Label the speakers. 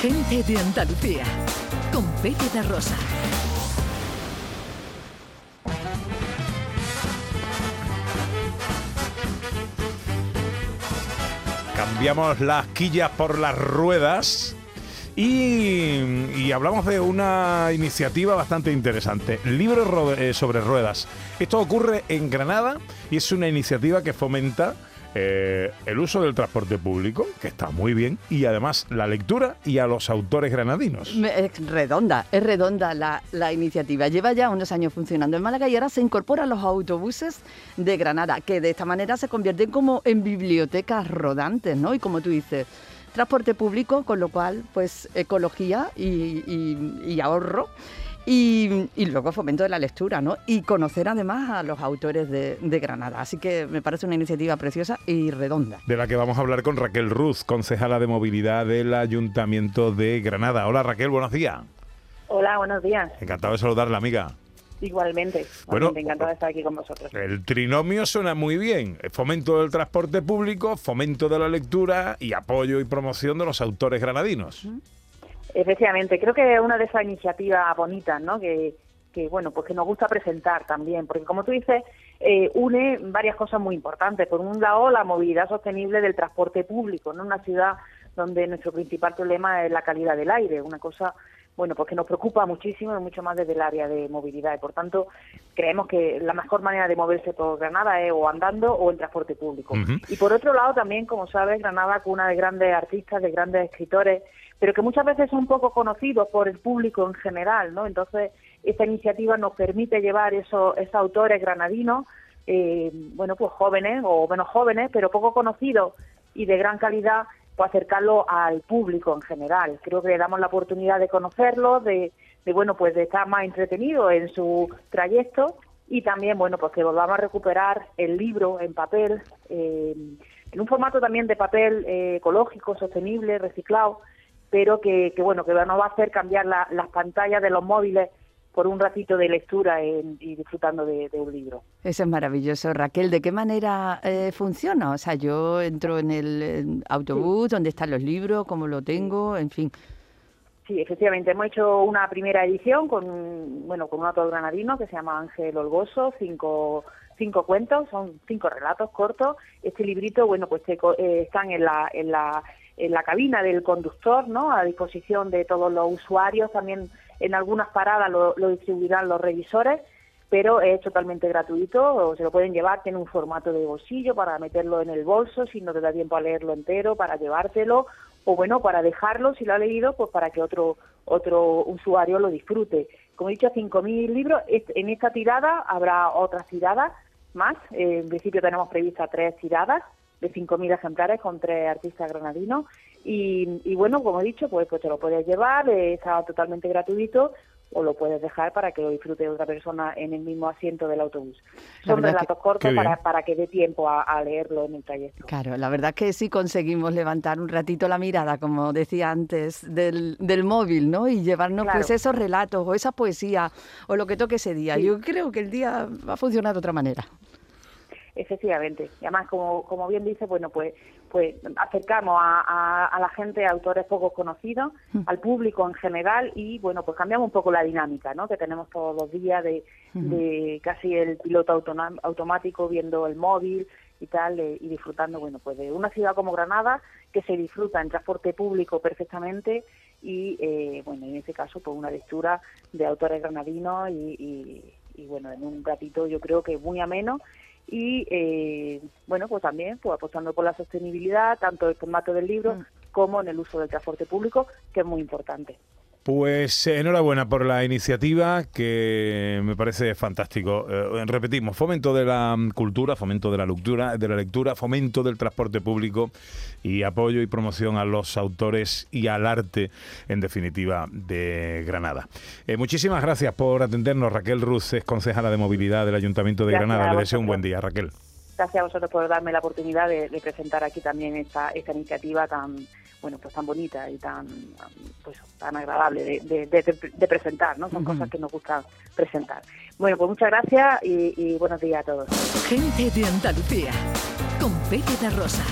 Speaker 1: Gente de Andalucía, con Pepe de Rosa.
Speaker 2: Cambiamos las quillas por las ruedas y, y hablamos de una iniciativa bastante interesante, Libro ro- eh, sobre ruedas. Esto ocurre en Granada y es una iniciativa que fomenta eh, el uso del transporte público, que está muy bien, y además la lectura y a los autores granadinos.
Speaker 3: Es redonda, es redonda la, la iniciativa. Lleva ya unos años funcionando en Málaga y ahora se incorpora a los autobuses de Granada, que de esta manera se convierten como en bibliotecas rodantes, ¿no? Y como tú dices, transporte público, con lo cual, pues ecología y ahorro. Y, y luego fomento de la lectura, ¿no? Y conocer además a los autores de, de Granada. Así que me parece una iniciativa preciosa y redonda.
Speaker 2: De la que vamos a hablar con Raquel Ruz, concejala de movilidad del Ayuntamiento de Granada. Hola Raquel, buenos días.
Speaker 4: Hola, buenos días.
Speaker 2: Encantado de saludarla, amiga.
Speaker 4: Igualmente.
Speaker 2: Bueno,
Speaker 4: Igualmente, encantada de estar aquí con vosotros.
Speaker 2: El trinomio suena muy bien. Fomento del transporte público, fomento de la lectura y apoyo y promoción de los autores granadinos.
Speaker 4: Efectivamente, creo que es una de esas iniciativas bonitas, ¿no? Que, que, bueno, pues que nos gusta presentar también, porque como tú dices, eh, une varias cosas muy importantes. Por un lado, la movilidad sostenible del transporte público, ¿no? Una ciudad donde nuestro principal problema es la calidad del aire, una cosa bueno, pues que nos preocupa muchísimo y mucho más desde el área de movilidad. Y por tanto, creemos que la mejor manera de moverse por Granada es o andando o en transporte público. Y por otro lado, también, como sabes, Granada cuna de grandes artistas, de grandes escritores, pero que muchas veces son poco conocidos por el público en general, ¿no? Entonces, esta iniciativa nos permite llevar esos, esos autores granadinos, eh, bueno, pues jóvenes o menos jóvenes, pero poco conocidos y de gran calidad, pues acercarlo al público en general. Creo que le damos la oportunidad de conocerlos, de, de, bueno, pues de estar más entretenidos en su trayecto y también, bueno, pues que volvamos a recuperar el libro en papel, eh, en un formato también de papel eh, ecológico, sostenible, reciclado, pero que, que, bueno, que nos va a hacer cambiar la- las pantallas de los móviles por un ratito de lectura en- y disfrutando de, de un libro.
Speaker 3: Eso es maravilloso. Raquel, ¿de qué manera eh, funciona? O sea, yo entro en el autobús, ¿dónde están los libros? ¿Cómo lo tengo? En fin.
Speaker 4: Sí, efectivamente, hemos hecho una primera edición con, bueno, con un autor granadino que se llama Ángel Olgoso, cinco, cinco cuentos, son cinco relatos cortos. Este librito, bueno, pues te eh, están en la, en la, en la cabina del conductor, ¿no? A disposición de todos los usuarios, también en algunas paradas lo, lo distribuirán los revisores, pero es totalmente gratuito, se lo pueden llevar, tiene un formato de bolsillo para meterlo en el bolso si no te da tiempo a leerlo entero, para llevártelo, o bueno, para dejarlo, si lo ha leído, pues para que otro otro usuario lo disfrute. Como he dicho, 5.000 libros. En esta tirada habrá otras tiradas más. Eh, en principio tenemos previstas tres tiradas de 5.000 ejemplares con tres artistas granadinos. Y, y bueno, como he dicho, pues, pues te lo puedes llevar, eh, está totalmente gratuito o lo puedes dejar para que lo disfrute otra persona en el mismo asiento del autobús.
Speaker 3: La
Speaker 4: Son relatos cortos para, para que dé tiempo a, a leerlo en el trayecto.
Speaker 3: Claro, la verdad es que sí conseguimos levantar un ratito la mirada, como decía antes, del, del móvil, ¿no? Y llevarnos
Speaker 4: Claro.
Speaker 3: pues esos relatos o esa poesía o lo que toque ese día.
Speaker 4: Sí.
Speaker 3: Yo creo que el día va a funcionar de otra manera.
Speaker 4: Efectivamente. Y además, como, como bien dice, bueno, pues, pues acercamos a, a- a la gente a autores poco conocidos, al público en general y, bueno, pues cambiamos un poco la dinámica, ¿no? Que tenemos todos los días de, de casi el piloto automático viendo el móvil y tal, eh, y disfrutando, bueno, pues de una ciudad como Granada que se disfruta en transporte público perfectamente y, eh, bueno, en este caso, pues una lectura de autores granadinos y, y- y, bueno, en un ratito yo creo que muy ameno y eh, bueno pues también pues apostando por la sostenibilidad tanto el formato del libro
Speaker 3: Mm.
Speaker 4: como en el uso del transporte público que es muy importante
Speaker 2: Pues eh, enhorabuena por la iniciativa que me parece fantástico. Eh, repetimos, fomento de la mm, cultura, fomento de la lectura, de la lectura, fomento del transporte público y apoyo y promoción a los autores y al arte, en definitiva, de Granada. Eh, muchísimas gracias por atendernos. Raquel Ruz es concejala de movilidad del Ayuntamiento de
Speaker 4: Gracias
Speaker 2: Granada. Le deseo un buen día, Raquel.
Speaker 4: Gracias a vosotros por darme la oportunidad de, de presentar aquí también esta, esta iniciativa tan bueno pues tan bonita y tan pues tan agradable de, de, de- de presentar no son cosas que nos gusta presentar. Bueno pues muchas gracias y, y buenos días a todos.
Speaker 1: Gente de Andalucía, con Pepe de Rosa.